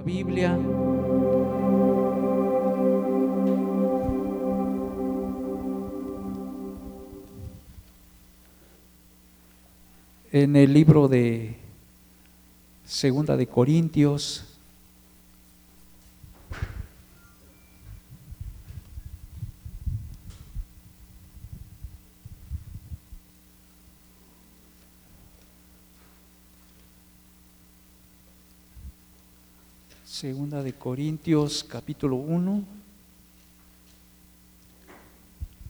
La Biblia. En el libro de Segunda de Corintios, De Corintios capítulo 1,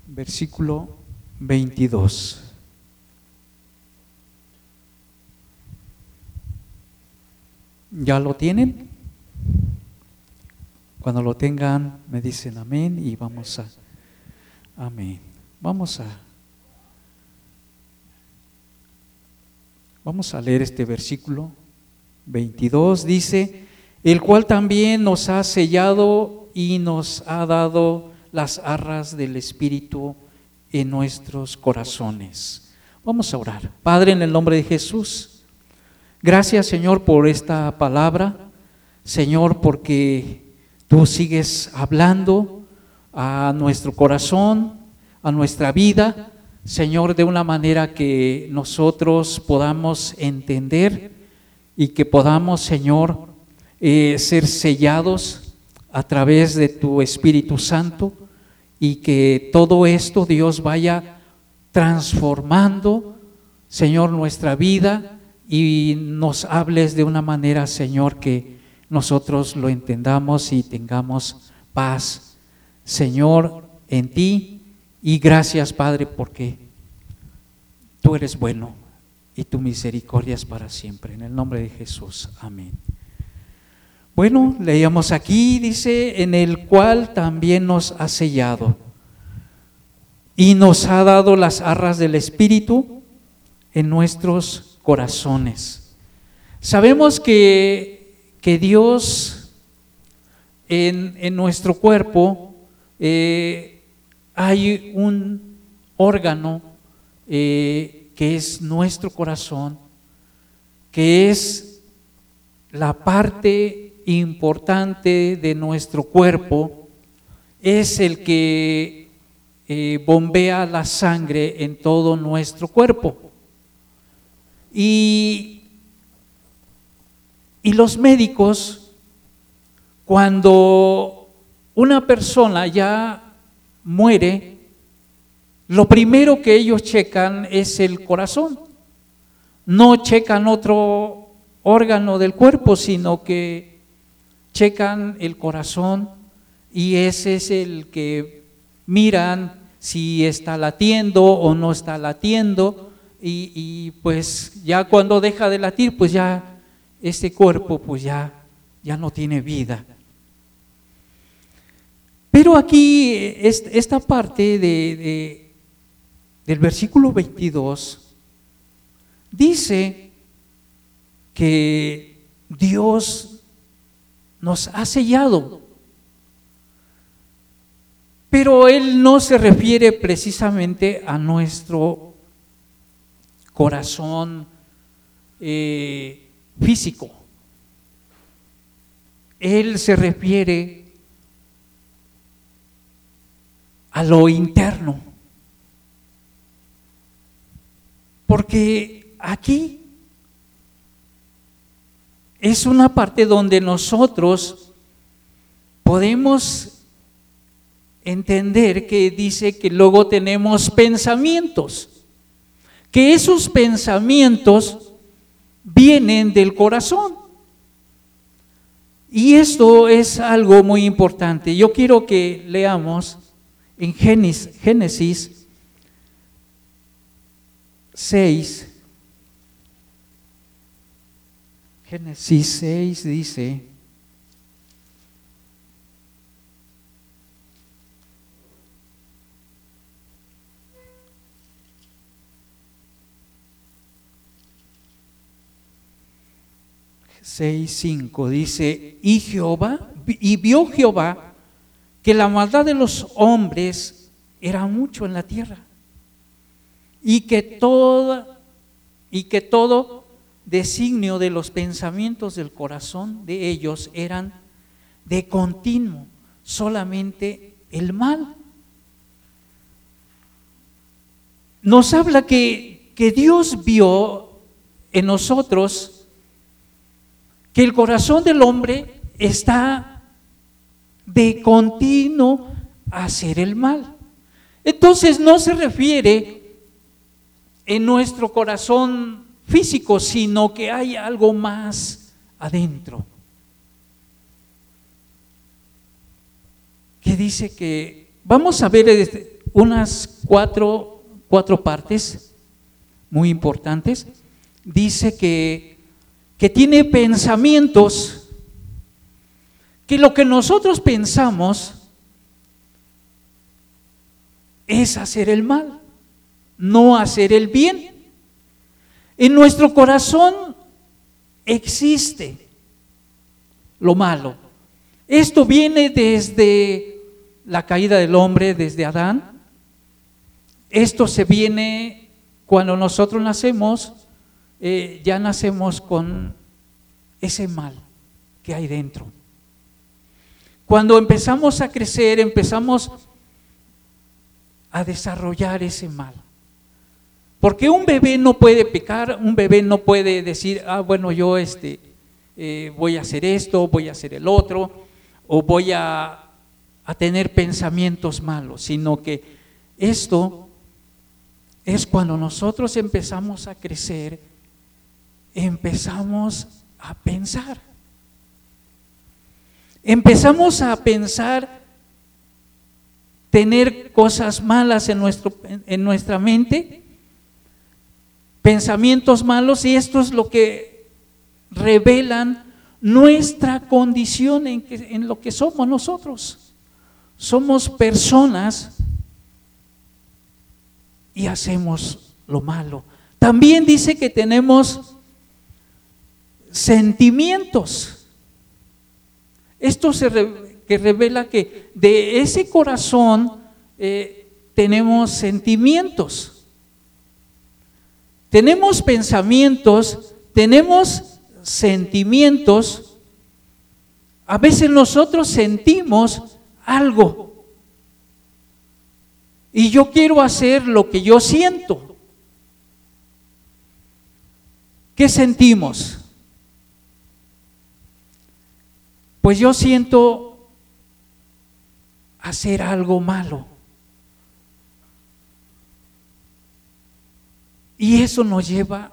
versículo 22. ¿Ya lo tienen? Cuando lo tengan, me dicen amén y vamos a... Amén. Vamos a... Vamos a leer este versículo 22. Dice, el cual también nos ha sellado y nos ha dado las arras del Espíritu en nuestros corazones. Vamos a orar. Padre, en el nombre de Jesús, gracias Señor por esta palabra. Señor, porque tú sigues hablando a nuestro corazón, a nuestra vida. Señor, de una manera que nosotros podamos entender y que podamos, Señor, eh, ser sellados a través de tu Espíritu Santo y que todo esto Dios vaya transformando, Señor, nuestra vida y nos hables de una manera, Señor, que nosotros lo entendamos y tengamos paz, Señor, en ti. Y gracias, Padre, porque tú eres bueno y tu misericordia es para siempre. En el nombre de Jesús. Amén. Bueno, leíamos aquí, dice, en el cual también nos ha sellado y nos ha dado las arras del Espíritu en nuestros corazones. Sabemos que, que Dios en, en, nuestro cuerpo eh, hay un órgano eh, que es nuestro corazón, que es la parte importante de nuestro cuerpo es el que eh, bombea la sangre en todo nuestro cuerpo. Y, y los médicos, cuando una persona ya muere, lo primero que ellos checan es el corazón. No checan otro órgano del cuerpo, sino que checan el corazón y ese es el que miran si está latiendo o no está latiendo y, pues ya cuando deja de latir pues ya este cuerpo pues ya, ya no tiene vida. Pero aquí esta parte de, del versículo 22 dice que Dios nos ha sellado. Pero Él no se refiere precisamente a nuestro corazón eh, físico. Él se refiere a lo interno. Porque aquí es una parte donde nosotros podemos entender que dice que luego tenemos pensamientos, que esos pensamientos vienen del corazón. Y esto es algo muy importante. Yo quiero que leamos en Génesis, Génesis 6, Génesis 6 dice, seis, cinco, dice, y Jehová, y vio Jehová que la maldad de los hombres era mucho en la tierra, y que toda, y que todo designio de los pensamientos del corazón de ellos eran de continuo, solamente el mal. Nos habla que, que Dios vio en nosotros que el corazón del hombre está de continuo a hacer el mal. Entonces no se refiere en nuestro corazón físico, sino que hay algo más adentro. Que dice que, vamos a ver este, unas cuatro, cuatro partes muy importantes. Dice que, que tiene pensamientos, que lo que nosotros pensamos es hacer el mal, no hacer el bien. En nuestro corazón existe lo malo. Esto viene desde la caída del hombre, desde Adán. Esto se viene cuando nosotros nacemos, eh, ya nacemos con ese mal que hay dentro. Cuando empezamos a crecer, empezamos a desarrollar ese mal. Porque un bebé no puede pecar, un bebé no puede decir, ah, bueno, yo este, eh, voy a hacer esto, voy a hacer el otro, o voy a, a tener pensamientos malos, sino que esto es cuando nosotros empezamos a crecer, empezamos a pensar. Empezamos a pensar tener cosas malas en, nuestro, en nuestra mente pensamientos malos y esto es lo que revelan nuestra condición en, en lo que somos nosotros. Somos personas y hacemos lo malo. También dice que tenemos sentimientos. Esto se que revela que de ese corazón eh, tenemos sentimientos. Tenemos pensamientos, tenemos sentimientos. A veces nosotros sentimos algo. Y yo quiero hacer lo que yo siento. ¿Qué sentimos? Pues yo siento hacer algo malo. Y eso nos lleva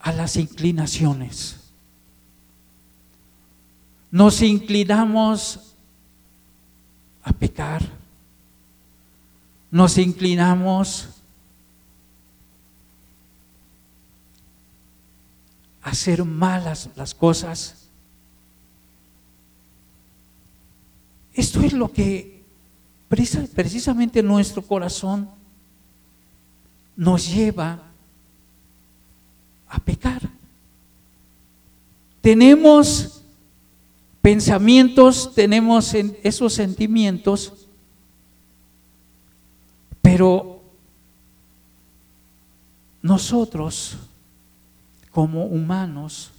a las inclinaciones. Nos inclinamos a pecar. Nos inclinamos a hacer malas las cosas. Esto es lo que precisamente nuestro corazón nos lleva a pecar. Tenemos pensamientos, tenemos esos sentimientos, pero nosotros como humanos,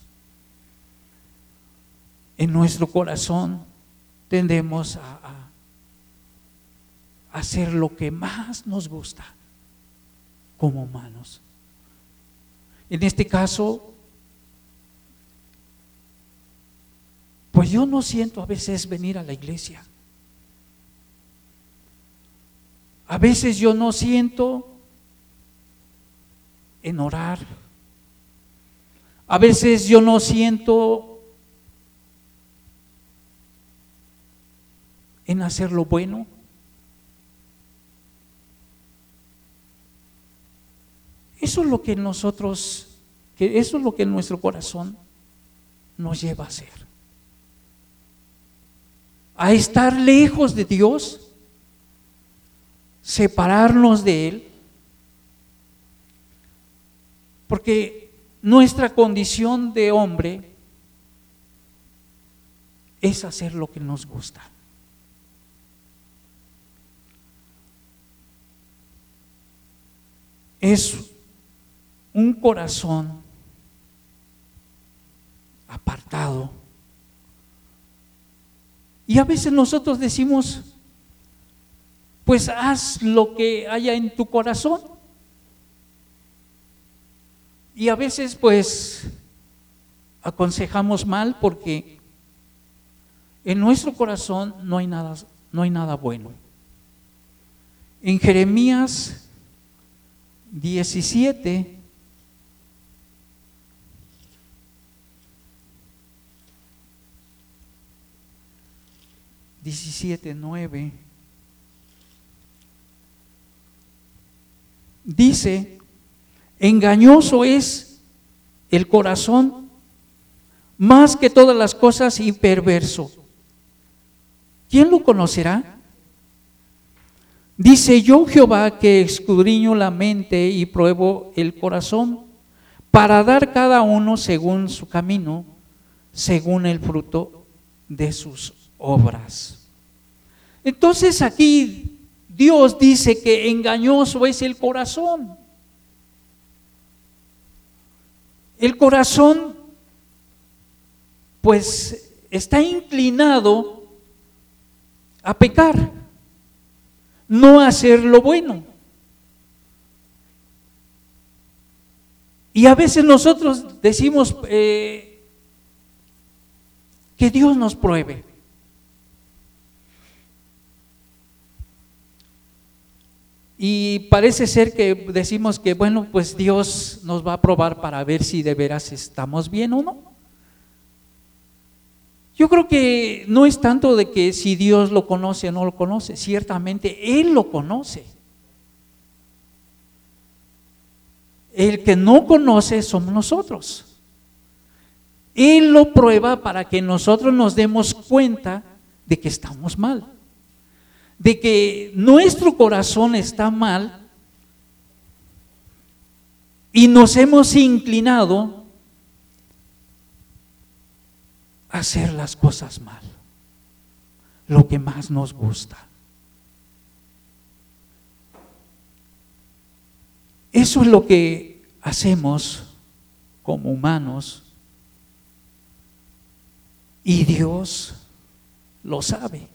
en nuestro corazón tendemos a, a hacer lo que más nos gusta como humanos. En este caso, pues yo no siento a veces venir a la iglesia. A veces yo no siento en orar. A veces yo no siento en hacer lo bueno. Eso es lo que nosotros, eso es lo que nuestro corazón nos lleva a hacer. A estar lejos de Dios, separarnos de Él, porque nuestra condición de hombre es hacer lo que nos gusta. Es un corazón apartado. Y a veces nosotros decimos, pues haz lo que haya en tu corazón. Y a veces pues aconsejamos mal porque en nuestro corazón no hay nada, no hay nada bueno. En Jeremías 17, Diecisiete, nueve. Dice, engañoso es el corazón más que todas las cosas y perverso. ¿Quién lo conocerá? Dice yo Jehová que escudriño la mente y pruebo el corazón para dar cada uno según su camino, según el fruto de sus obras. Entonces aquí Dios dice que engañoso es el corazón. El corazón pues está inclinado a pecar no hacer lo bueno. Y a veces nosotros decimos eh, que Dios nos pruebe. Y parece ser que decimos que, bueno, pues Dios nos va a probar para ver si de veras estamos bien o no. Yo creo que no es tanto de que si Dios lo conoce o no lo conoce, ciertamente Él lo conoce. El que no conoce somos nosotros. Él lo prueba para que nosotros nos demos cuenta de que estamos mal, de que nuestro corazón está mal y nos hemos inclinado hacer las cosas mal, lo que más nos gusta. Eso es lo que hacemos como humanos y Dios lo sabe.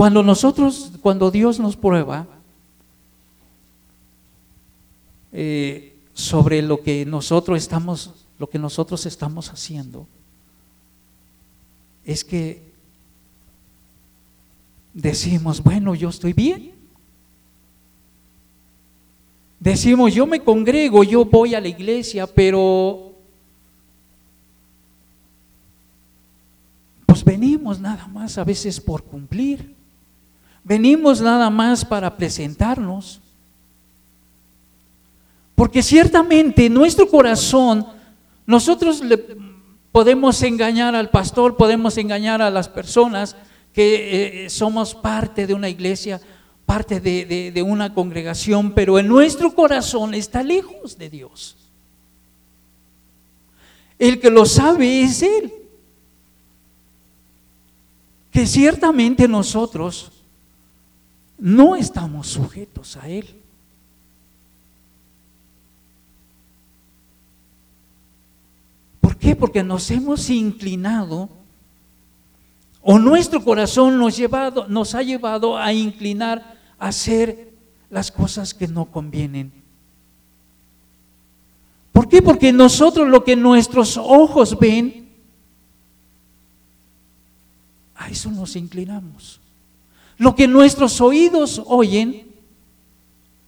Cuando nosotros, cuando Dios nos prueba eh, sobre lo que nosotros estamos lo que nosotros estamos haciendo es que decimos, bueno, yo estoy bien. Decimos, yo me congrego, yo voy a la iglesia, pero pues venimos nada más a veces por cumplir. Venimos nada más para presentarnos. Porque ciertamente nuestro corazón nosotros le podemos engañar al pastor, podemos engañar a las personas que eh, somos parte de una iglesia, parte de, de una congregación, pero en nuestro corazón está lejos de Dios. El que lo sabe es Él. Que ciertamente nosotros no estamos sujetos a Él. qué? Porque nos hemos inclinado o nuestro corazón nos, llevado, nos ha llevado a inclinar a hacer las cosas que no convienen. ¿Por qué? Porque nosotros lo que nuestros ojos ven, a eso nos inclinamos. Lo que nuestros oídos oyen,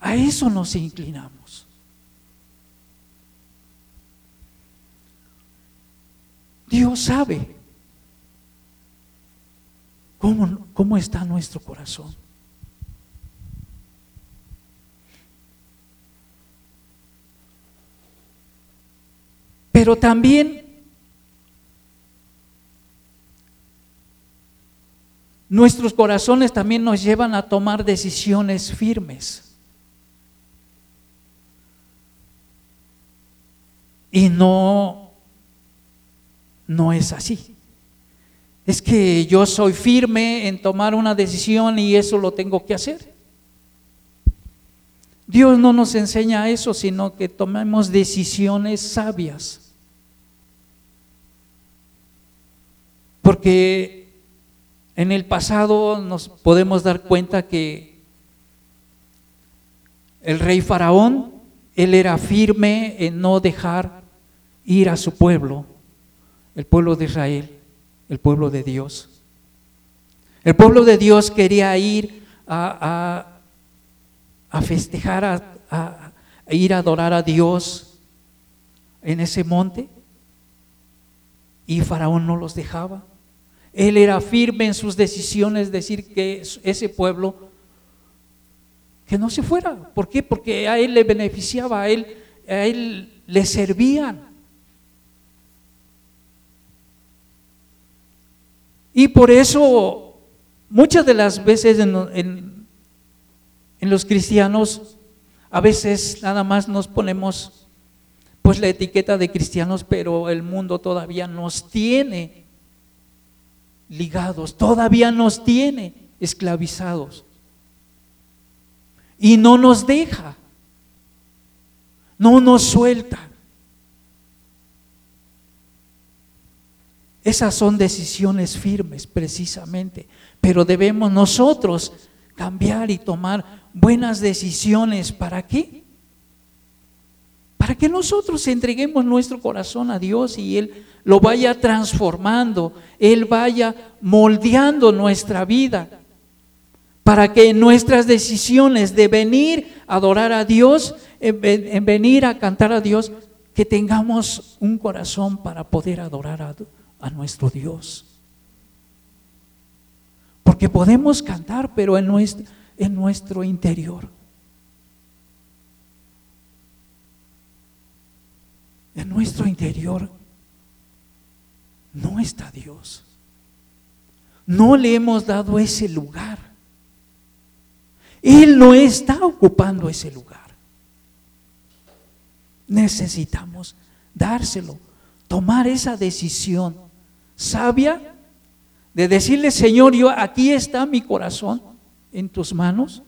a eso nos inclinamos. Dios sabe cómo, cómo está nuestro corazón. Pero también nuestros corazones también nos llevan a tomar decisiones firmes. Y no no es así. Es que yo soy firme en tomar una decisión y eso lo tengo que hacer. Dios no nos enseña eso, sino que tomemos decisiones sabias. Porque en el pasado nos podemos dar cuenta que el rey faraón, él era firme en no dejar ir a su pueblo, el pueblo de Israel, el pueblo de Dios. El pueblo de Dios quería ir a, festejar, a, ir a adorar a Dios en ese monte y Faraón no los dejaba. Él era firme en sus decisiones, decir que ese pueblo que no se fuera. ¿Por qué? Porque a él le beneficiaba, a él, a él le servían. Y por eso muchas de las veces en, en, los cristianos, a veces nada más nos ponemos pues la etiqueta de cristianos, pero el mundo todavía nos tiene ligados, todavía nos tiene esclavizados. Y no nos deja, no nos suelta. Esas son decisiones firmes precisamente, pero debemos nosotros cambiar y tomar buenas decisiones. ¿Para qué? Para que nosotros entreguemos nuestro corazón a Dios y Él lo vaya transformando, Él vaya moldeando nuestra vida. Para que nuestras decisiones de venir a adorar a Dios, en, venir a cantar a Dios, que tengamos un corazón para poder adorar a nuestro Dios. Porque podemos cantar, pero en nuestro interior. En nuestro interior no está Dios. No le hemos dado ese lugar. Él no está ocupando ese lugar. Necesitamos dárselo, tomar esa decisión sabia de decirle, Señor, yo aquí está mi corazón en tus manos.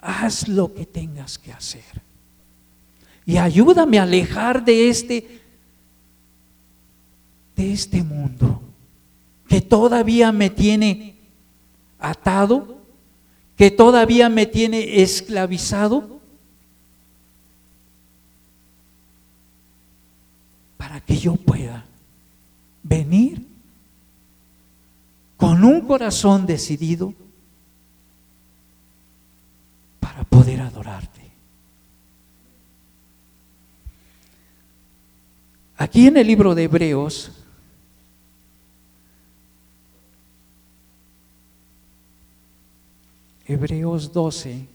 Haz lo que tengas que hacer. Y ayúdame a alejar de este de este mundo que todavía me tiene atado, que todavía me tiene esclavizado, para que yo pueda venir con un corazón decidido para poder adorarte. Aquí en el libro de Hebreos, Hebreos 12,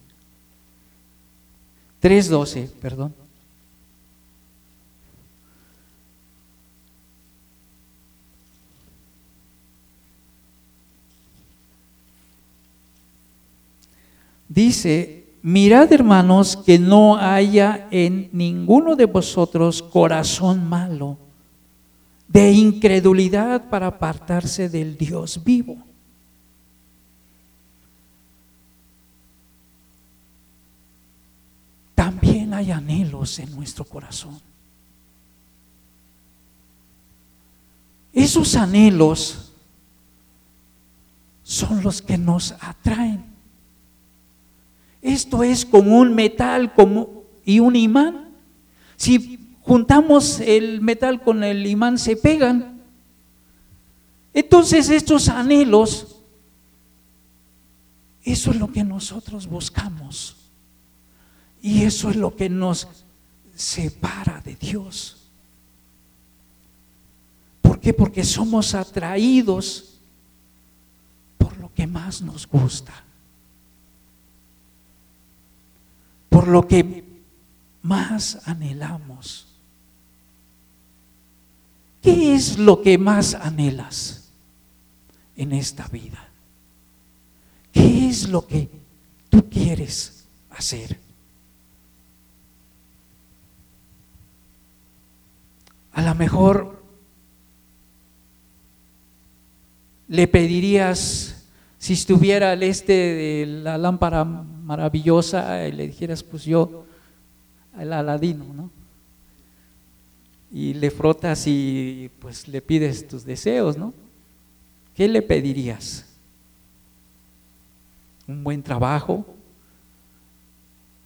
3.12, perdón. Dice, mirad hermanos que no haya en ninguno de vosotros corazón malo de incredulidad para apartarse del Dios vivo. Hay anhelos en nuestro corazón. Esos anhelos son los que nos atraen. Esto es como un metal y un imán. Si juntamos el metal con el imán se pegan. Entonces estos anhelos, eso es lo que nosotros buscamos. Y eso es lo que nos separa de Dios. ¿Por qué? Porque somos atraídos por lo que más nos gusta. por lo que más anhelamos. ¿Qué es lo que más anhelas en esta vida? ¿Qué es lo que tú quieres hacer? A lo mejor le pedirías, si estuviera al este de la lámpara maravillosa y le dijeras, pues yo, el aladino, ¿no? Y le frotas y pues le pides tus deseos, ¿no? ¿Qué le pedirías? ¿Un buen trabajo?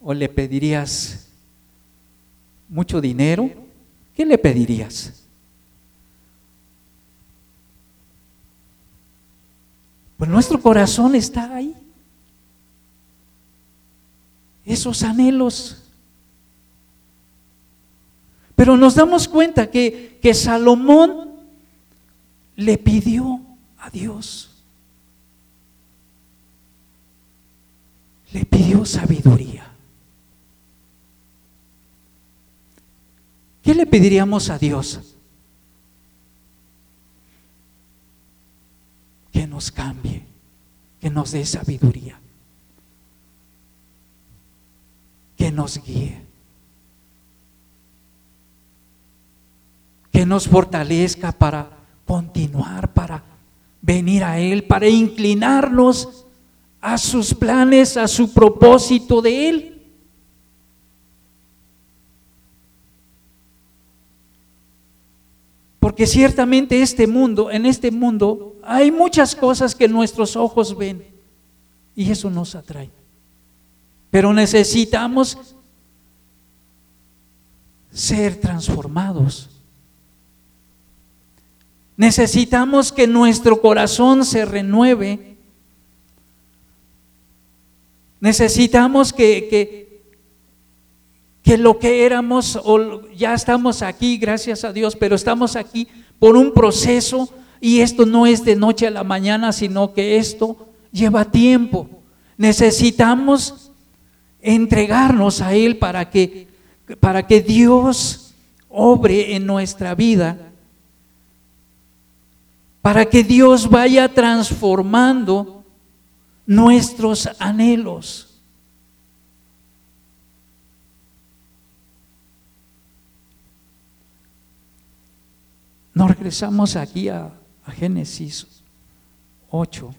¿O le pedirías mucho dinero? ¿Qué le pedirías? Pues nuestro corazón está ahí. Esos anhelos. Pero nos damos cuenta que, que Salomón le pidió a Dios. Le pidió sabiduría. ¿Qué le pediríamos a Dios? que nos cambie, que nos dé sabiduría, que nos guíe, que nos fortalezca para continuar, para venir a Él, para inclinarnos a sus planes, a su propósito de Él. Porque ciertamente este mundo, en este mundo, hay muchas cosas que nuestros ojos ven y eso nos atrae. Pero necesitamos ser transformados. Necesitamos que nuestro corazón se renueve. Necesitamos que, que, que lo que éramos, ya estamos aquí, gracias a Dios, pero estamos aquí por un proceso y esto no es de noche a la mañana, sino que esto lleva tiempo. Necesitamos entregarnos a Él para que, para que Dios obre en nuestra vida, para que Dios vaya transformando nuestros anhelos. Nos regresamos aquí a, Génesis 8.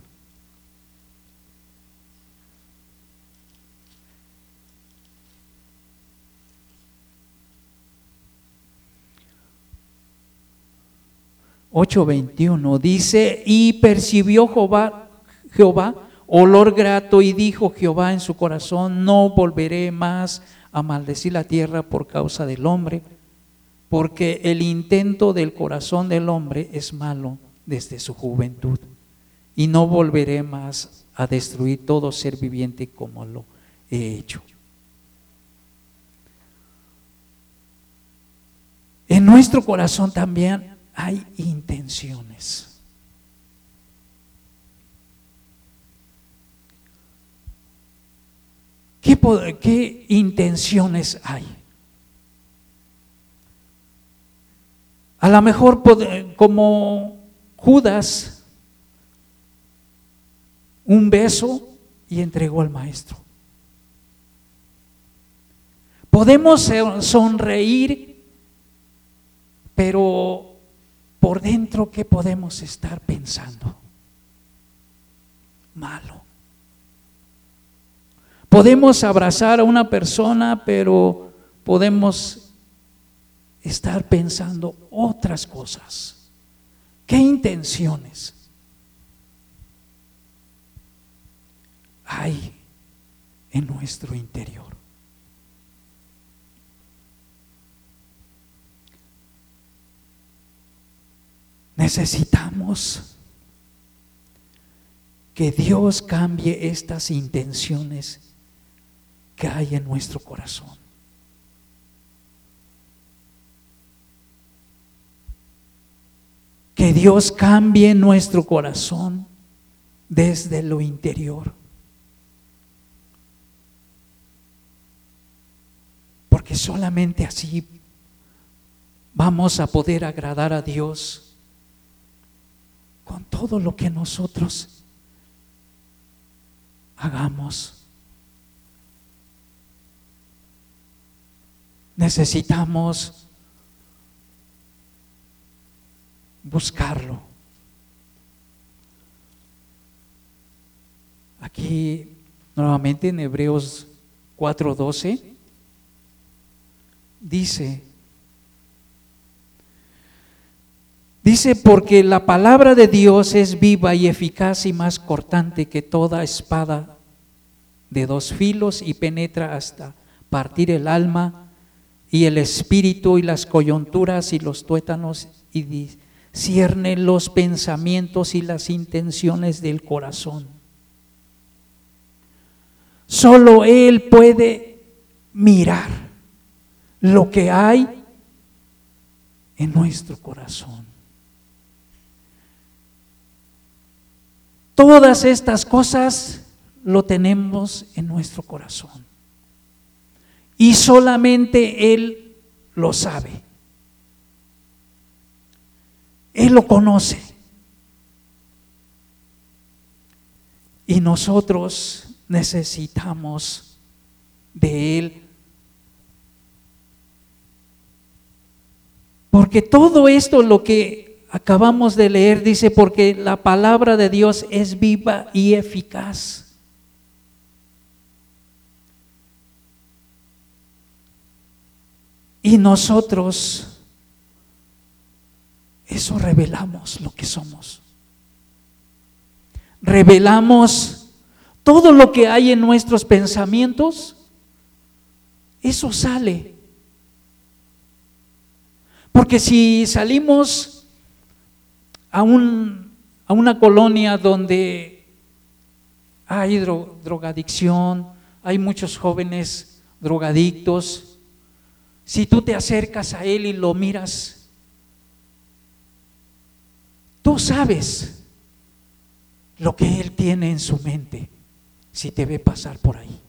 Ocho veintiuno dice y percibió Jehová, Jehová olor grato y dijo Jehová en su corazón no volveré más a maldecir la tierra por causa del hombre porque el intento del corazón del hombre es malo desde su juventud, y no volveré más a destruir todo ser viviente como lo he hecho. En nuestro corazón también hay intenciones. ¿Qué, intenciones hay? A lo mejor como Judas, un beso y entregó al maestro. Podemos sonreír, pero por dentro, ¿qué podemos estar pensando? Malo. Podemos abrazar a una persona, pero podemos estar pensando otras cosas. ¿Qué intenciones hay en nuestro interior? Necesitamos que Dios cambie estas intenciones que hay en nuestro corazón. Que Dios cambie nuestro corazón desde lo interior. Porque solamente así vamos a poder agradar a Dios con todo lo que nosotros hagamos. Necesitamos buscarlo. Aquí Nuevamente en Hebreos 4:12 dice, dice, porque la palabra de Dios es viva y eficaz y más cortante que toda espada de dos filos y penetra hasta partir el alma y el espíritu y las coyunturas y los tuétanos y cierne los pensamientos y las intenciones del corazón. Solo Él puede mirar lo que hay en nuestro corazón. Todas estas cosas lo tenemos en nuestro corazón. Y solamente Él lo sabe. Él lo conoce. Y nosotros necesitamos de Él. Porque todo esto lo que acabamos de leer dice, porque la palabra de Dios es viva y eficaz. Y nosotros, eso revelamos lo que somos. Revelamos todo lo que hay en nuestros pensamientos. Eso sale. Porque si salimos a, un, a una colonia donde hay drogadicción, hay muchos jóvenes drogadictos, si tú te acercas a Él y lo miras, tú sabes lo que Él tiene en su mente si te ve pasar por ahí.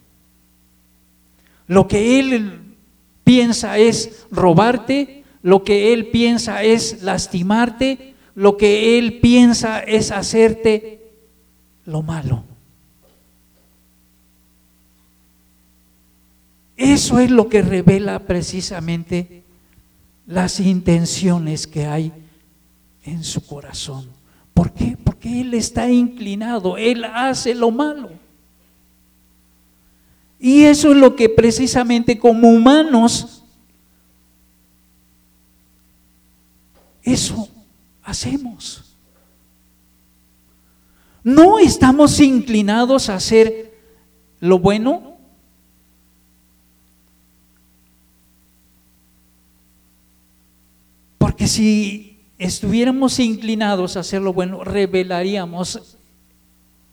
Lo que Él piensa es robarte, lo que Él piensa es lastimarte, lo que Él piensa es hacerte lo malo. Eso es lo que revela precisamente las intenciones que hay en su corazón. ¿Por qué? Porque Él está inclinado, Él hace lo malo. Y eso es lo que precisamente como humanos, eso hacemos. No estamos inclinados a hacer lo bueno, Porque si estuviéramos inclinados a hacer lo bueno, revelaríamos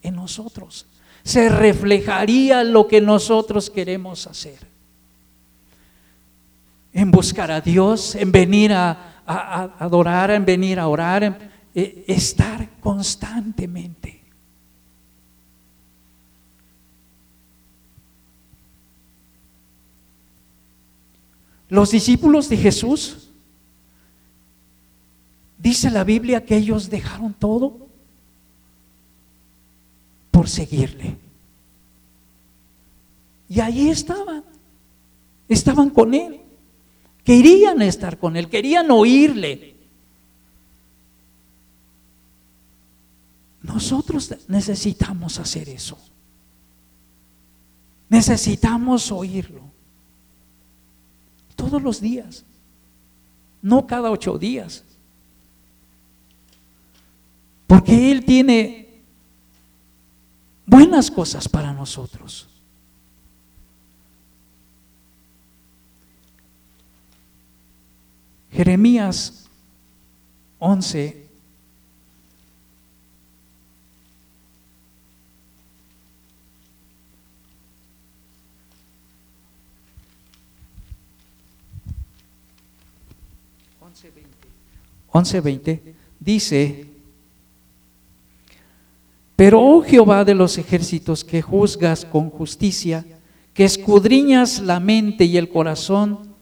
en nosotros. Se reflejaría lo que nosotros queremos hacer. En buscar a Dios, en venir a, adorar, en venir a orar, en, eh, estar constantemente. Los discípulos de Jesús Dice la Biblia que ellos dejaron todo por seguirle. Y allí estaban. Estaban con él. Querían estar con él, querían oírle. Nosotros necesitamos hacer eso. Necesitamos oírlo. Todos los días. No cada ocho días. Porque Él tiene buenas cosas para nosotros. Jeremías 11. Once veinte dice pero, oh Jehová de los ejércitos, que juzgas con justicia, que escudriñas la mente y el corazón,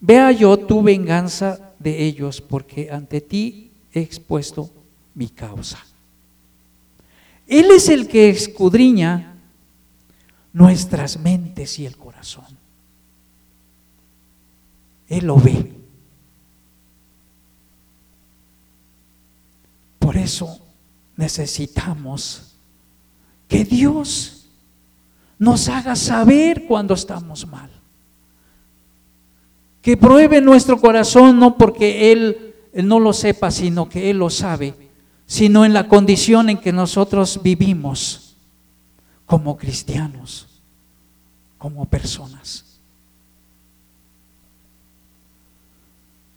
vea yo tu venganza de ellos, porque ante ti he expuesto mi causa. Él es el que escudriña nuestras mentes y el corazón. Él lo ve. Por eso necesitamos que Dios nos haga saber cuando estamos mal. Que pruebe nuestro corazón no porque Él, no lo sepa, sino que Él lo sabe, sino en la condición en que nosotros vivimos como cristianos, como personas.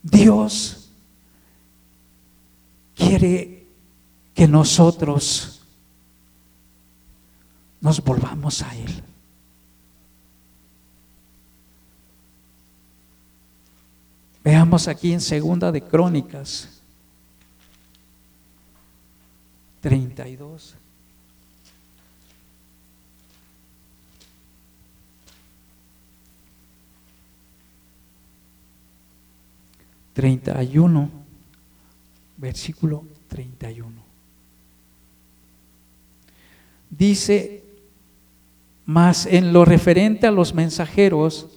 Dios quiere que nosotros nos volvamos a Él. Veamos aquí en Segunda de Crónicas 32. Treinta y uno, versículo treinta y uno. Dice, más en lo referente a los mensajeros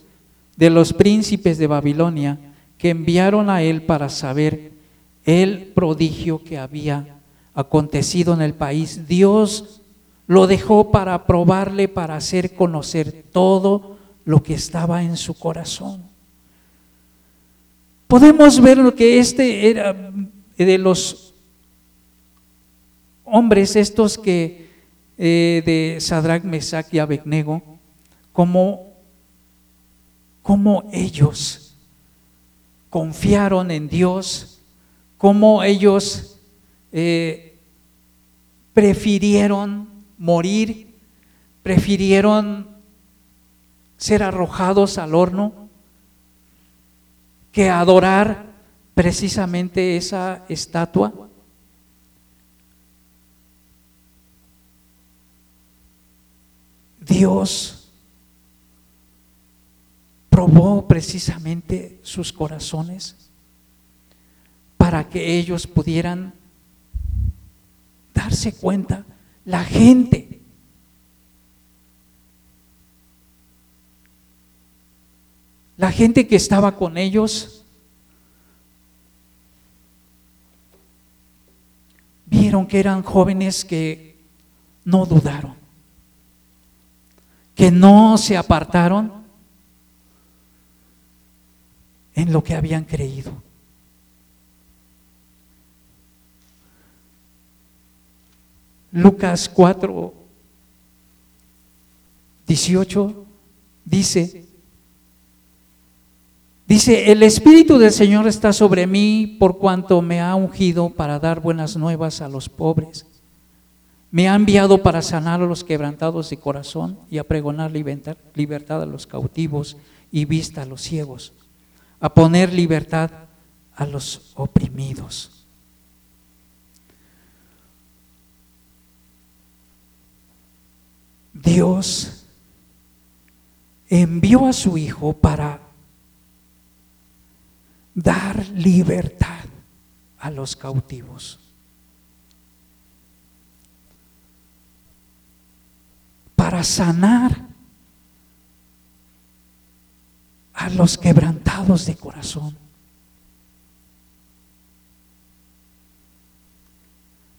de los príncipes de Babilonia, que enviaron a él para saber el prodigio que había acontecido en el país. Dios lo dejó para probarle, para hacer conocer todo lo que estaba en su corazón. Podemos ver lo que este era de los hombres estos que eh, de Sadrach, Mesach y Abednego, como, como ellos confiaron en Dios, cómo ellos eh, prefirieron morir, prefirieron ser arrojados al horno, que adorar precisamente esa estatua. Dios probó precisamente sus corazones para que ellos pudieran darse cuenta, la gente la gente que estaba con ellos vieron que eran jóvenes que no dudaron, que no se apartaron en lo que habían creído. Lucas 4, 18 dice, dice, el Espíritu del Señor está sobre mí por cuanto me ha ungido para dar buenas nuevas a los pobres. Me ha enviado para sanar a los quebrantados de corazón y a pregonar libertad, a los cautivos y vista a los ciegos a poner libertad a los oprimidos. Dios envió a su Hijo para dar libertad a los cautivos. Para sanar a los quebrantados de corazón.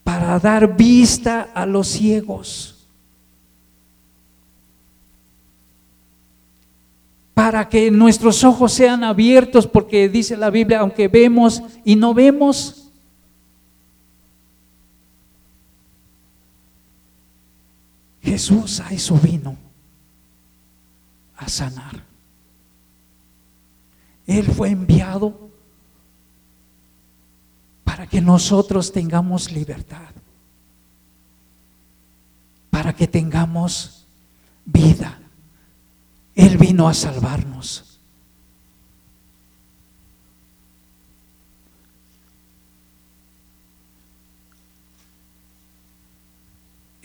Para dar vista a los ciegos. Para que nuestros ojos sean abiertos, porque dice la Biblia, aunque vemos y no vemos, Jesús a eso vino, a sanar. Él fue enviado para que nosotros tengamos libertad, para que tengamos vida. Él vino a salvarnos.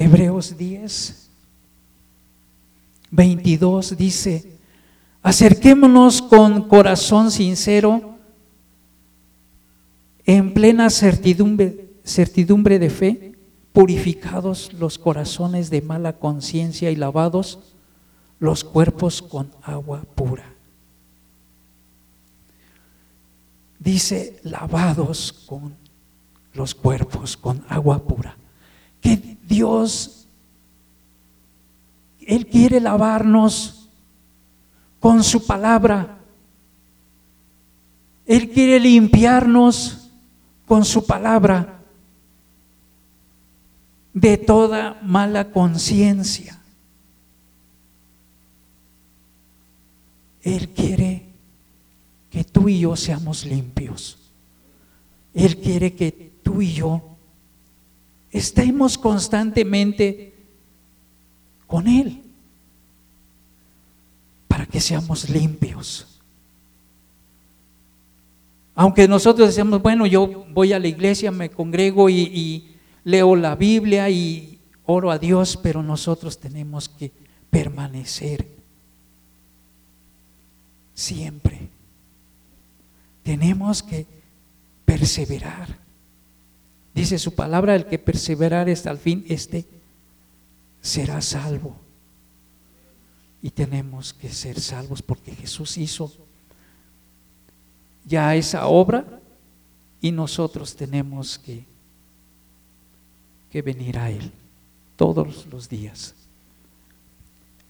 Hebreos 10, 22 dice, Acerquémonos con corazón sincero, en plena certidumbre, certidumbre de fe, purificados los corazones de mala conciencia y lavados los cuerpos con agua pura. Dice lavados con los cuerpos con agua pura. Que Dios Él quiere lavarnos con su palabra. Él quiere limpiarnos con su palabra de toda mala conciencia. Él quiere que tú y yo seamos limpios. Él quiere que tú y yo estemos constantemente con Él para que seamos limpios. Aunque nosotros decimos, bueno, yo voy a la iglesia, me congrego y, leo la Biblia y oro a Dios, pero nosotros tenemos que permanecer siempre. Tenemos que perseverar. Dice su palabra, el que perseverar hasta el fin, este será salvo. Y tenemos que ser salvos porque Jesús hizo ya esa obra y nosotros tenemos que, que venir a Él todos los días.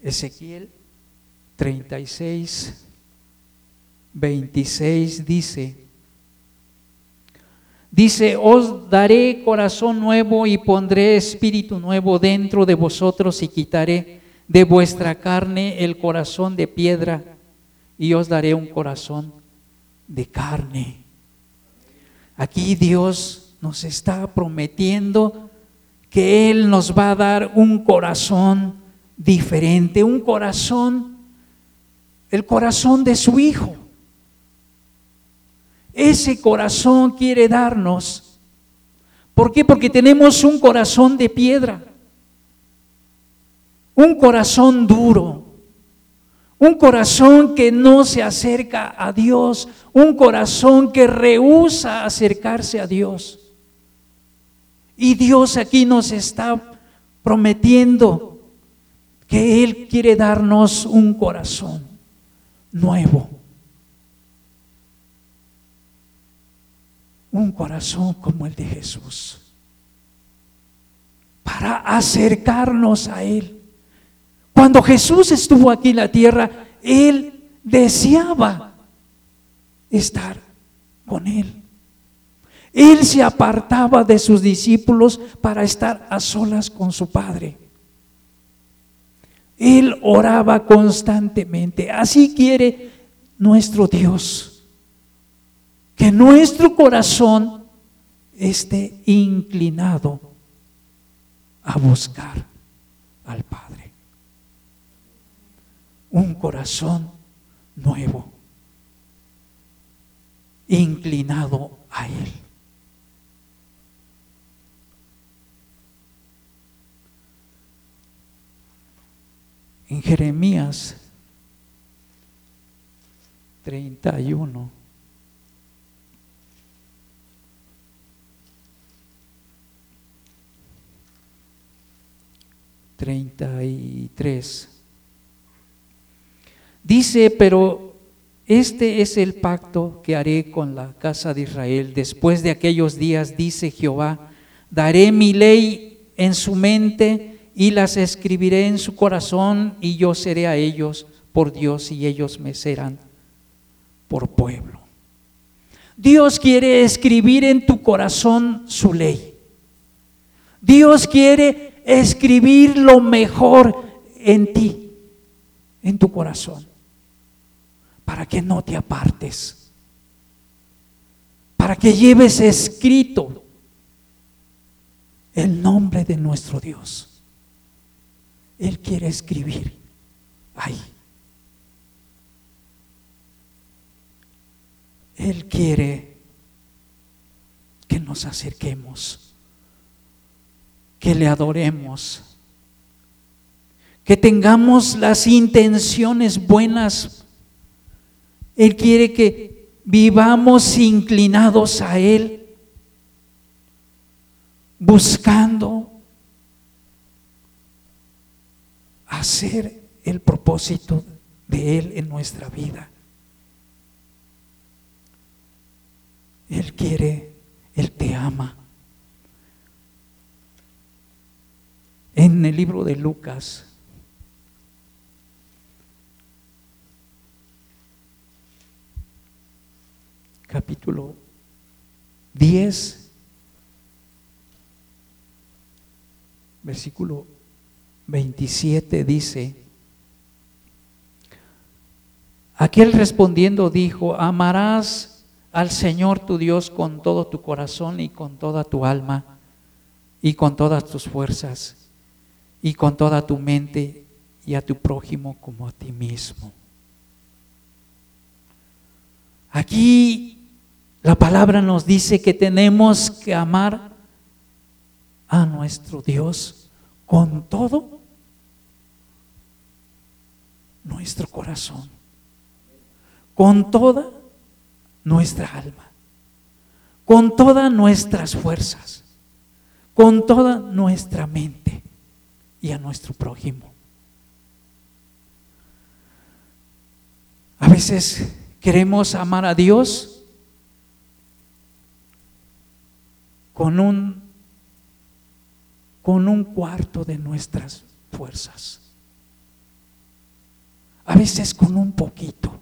Ezequiel 36, 26 dice, dice, os daré corazón nuevo y pondré espíritu nuevo dentro de vosotros y quitaré de vuestra carne el corazón de piedra y os daré un corazón de carne. Aquí Dios nos está prometiendo que Él nos va a dar un corazón diferente, un corazón, el corazón de su Hijo. Ese corazón quiere darnos. ¿Por qué? Porque tenemos un corazón de piedra, un corazón duro, un corazón que no se acerca a Dios, un corazón que rehúsa acercarse a Dios. Y Dios aquí nos está prometiendo que Él quiere darnos un corazón nuevo. Un corazón como el de Jesús. Para acercarnos a Él. Cuando Jesús estuvo aquí en la tierra, Él deseaba estar con Él. Él se apartaba de sus discípulos para estar a solas con su Padre. Él oraba constantemente. Así quiere nuestro Dios. Que nuestro corazón esté inclinado a buscar al Padre un corazón nuevo, inclinado a Él. En Jeremías 31. Treinta y tres. Dice, pero este es el pacto que haré con la casa de Israel. Después de aquellos días, dice Jehová, daré mi ley en su mente y las escribiré en su corazón y yo seré a ellos por Dios y ellos me serán por pueblo. Dios quiere escribir en tu corazón su ley. Dios quiere escribir lo mejor en ti, en tu corazón para que no te apartes, para que lleves escrito el nombre de nuestro Dios. Él quiere escribir ahí. Él quiere que nos acerquemos, que le adoremos, que tengamos las intenciones buenas él quiere que vivamos inclinados a Él, buscando hacer el propósito de Él en nuestra vida. Él quiere, Él te ama. en el libro de Lucas. Capítulo 10, versículo 27 dice, aquel respondiendo dijo, amarás al Señor tu Dios con todo tu corazón y con toda tu alma y con todas tus fuerzas y con toda tu mente y a tu prójimo como a ti mismo. Aquí la palabra nos dice que tenemos que amar a nuestro Dios con todo nuestro corazón, con toda nuestra alma, con todas nuestras fuerzas, con toda nuestra mente y a nuestro prójimo. A veces queremos amar a Dios con un, con un cuarto de nuestras fuerzas. A veces con un poquito.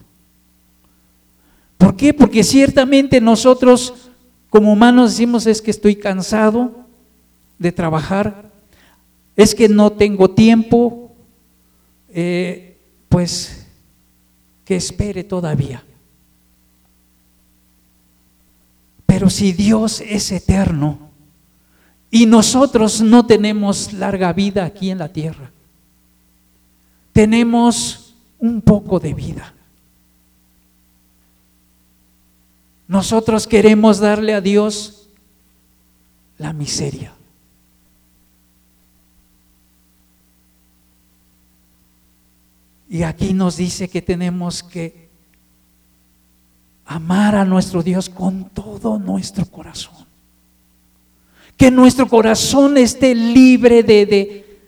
¿Por qué? Porque ciertamente nosotros como humanos decimos es que estoy cansado de trabajar, es que no tengo tiempo, eh, pues que espere todavía. Pero si Dios es eterno y nosotros no tenemos larga vida aquí en la tierra, tenemos un poco de vida. Nosotros queremos darle a Dios la miseria. Y aquí nos dice que tenemos que amar a nuestro Dios con todo nuestro corazón. Que nuestro corazón esté libre de, de,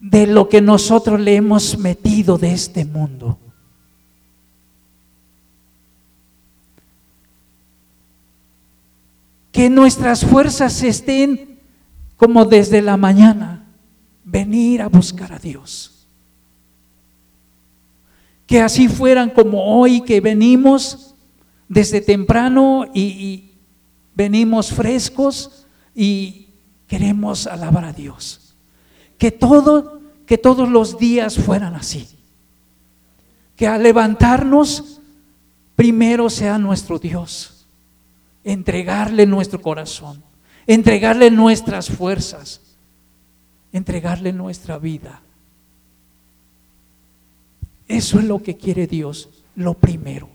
de lo que nosotros le hemos metido de este mundo. Que nuestras fuerzas estén como desde la mañana, venir a buscar a Dios que así fueran como hoy que venimos desde temprano y, venimos frescos y queremos alabar a Dios. Que todo, que todos los días fueran así. Que al levantarnos primero sea nuestro Dios. Entregarle nuestro corazón, entregarle nuestras fuerzas, entregarle nuestra vida. Eso es lo que quiere Dios, lo primero.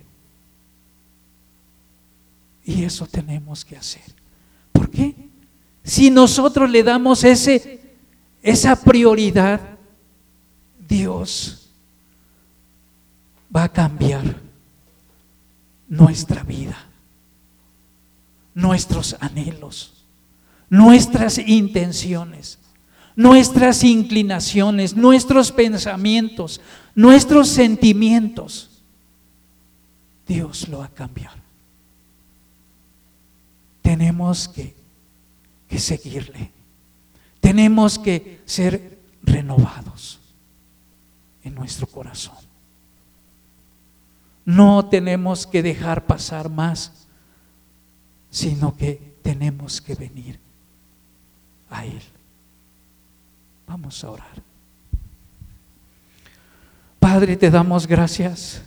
Y eso tenemos que hacer. ¿Por qué? Si nosotros le damos ese, esa prioridad, Dios va a cambiar nuestra vida, nuestros anhelos, nuestras intenciones nuestras inclinaciones, nuestros pensamientos, nuestros sentimientos. Dios lo va a cambiar. Tenemos que, que seguirle. Tenemos que ser renovados en nuestro corazón. No tenemos que dejar pasar más, sino que tenemos que venir a Él. Vamos a orar. Padre, te damos gracias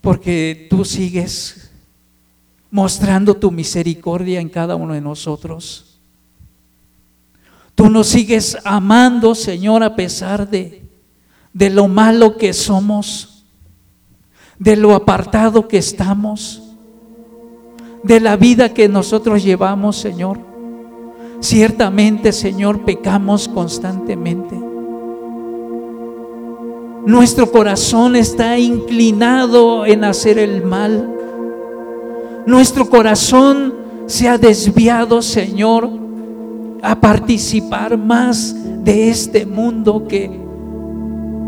porque tú sigues mostrando tu misericordia en cada uno de nosotros. Tú nos sigues amando, Señor, a pesar de, de lo malo que somos, de lo apartado que estamos de la vida que nosotros llevamos, Señor. Ciertamente, Señor, pecamos constantemente. Nuestro corazón está inclinado en hacer el mal. Nuestro corazón se ha desviado, Señor, a participar más de este mundo que,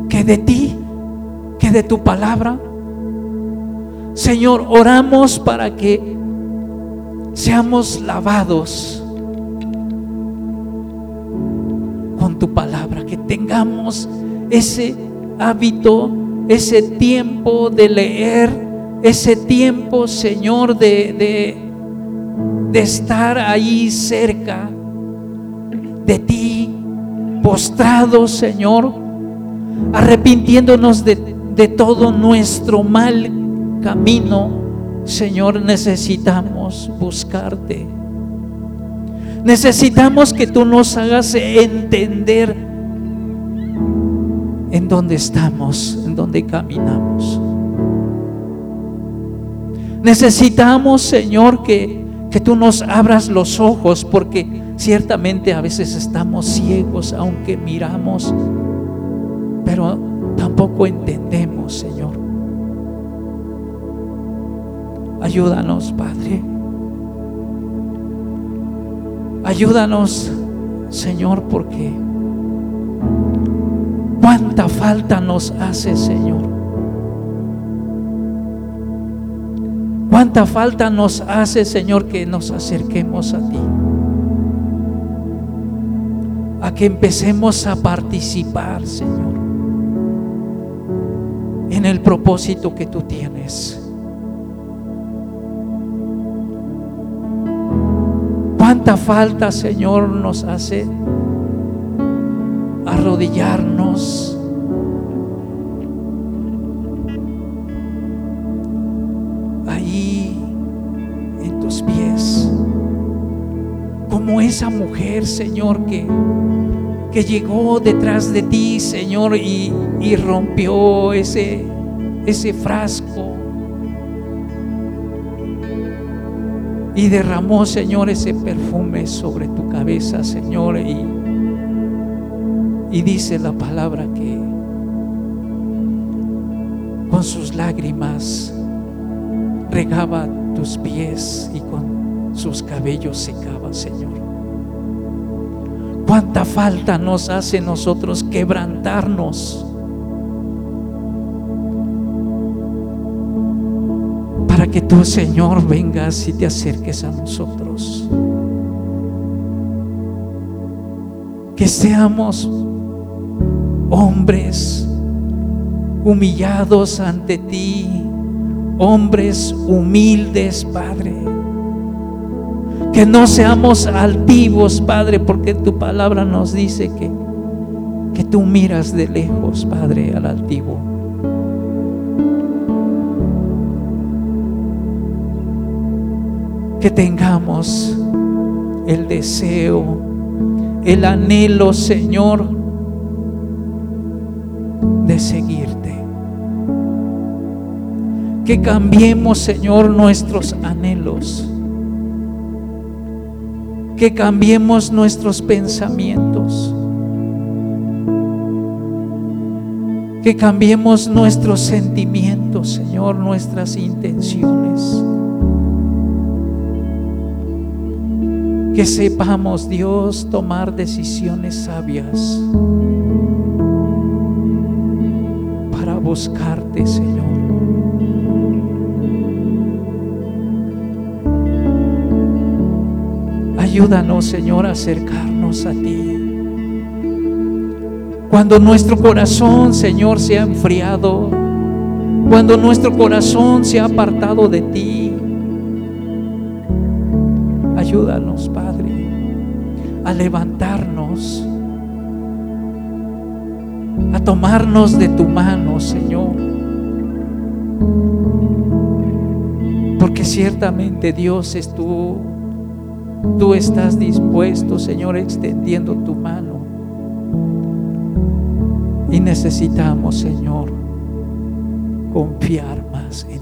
que de ti, que de tu palabra. Señor, oramos para que seamos lavados con tu palabra, que tengamos ese hábito, ese tiempo de leer, ese tiempo, Señor, de, de, de estar ahí cerca de ti, postrados, Señor, arrepintiéndonos de, de todo nuestro mal camino, Señor, necesitamos buscarte. Necesitamos que tú nos hagas entender en dónde estamos, en dónde caminamos. Necesitamos, Señor, que, que tú nos abras los ojos, porque ciertamente a veces estamos ciegos, aunque miramos, pero tampoco entendemos, Señor. Ayúdanos, Padre. Ayúdanos, Señor, porque cuánta falta nos hace, Señor. Cuánta falta nos hace, Señor, que nos acerquemos a ti. A que empecemos a participar, Señor, en el propósito que tú tienes. Cuánta falta, Señor, nos hace arrodillarnos. Ahí en tus pies. Como esa mujer, Señor, que, que llegó detrás de ti, Señor, y, y rompió ese, ese frasco y derramó, Señor, ese perfume sobre tu cabeza, Señor. Y, y dice la palabra que con sus lágrimas regaba tus pies y con sus cabellos secaba, Señor. Cuánta falta nos hace nosotros quebrantarnos que tú, Señor, vengas y te acerques a nosotros. Que seamos hombres humillados ante ti, hombres humildes, Padre. Que no seamos altivos, Padre, porque tu palabra nos dice que, que tú miras de lejos, Padre, al altivo. Que tengamos el deseo, el anhelo, Señor, de seguirte. Que cambiemos, Señor, nuestros anhelos. Que cambiemos nuestros pensamientos. Que cambiemos nuestros sentimientos, Señor, nuestras intenciones. Que sepamos, Dios, tomar decisiones sabias para buscarte, Señor. Ayúdanos, Señor, a acercarnos a ti. Cuando nuestro corazón, Señor, se ha enfriado, cuando nuestro corazón se ha apartado de ti, Ayúdanos, levantarnos, a tomarnos de tu mano, Señor. Porque ciertamente Dios es tú, tú estás dispuesto, Señor, extendiendo tu mano. Y necesitamos, Señor, confiar más en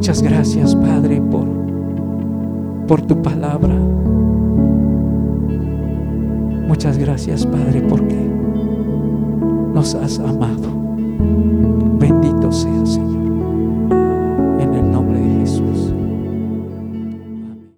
Muchas gracias, Padre, por, por tu palabra. Muchas gracias, Padre, porque nos has amado.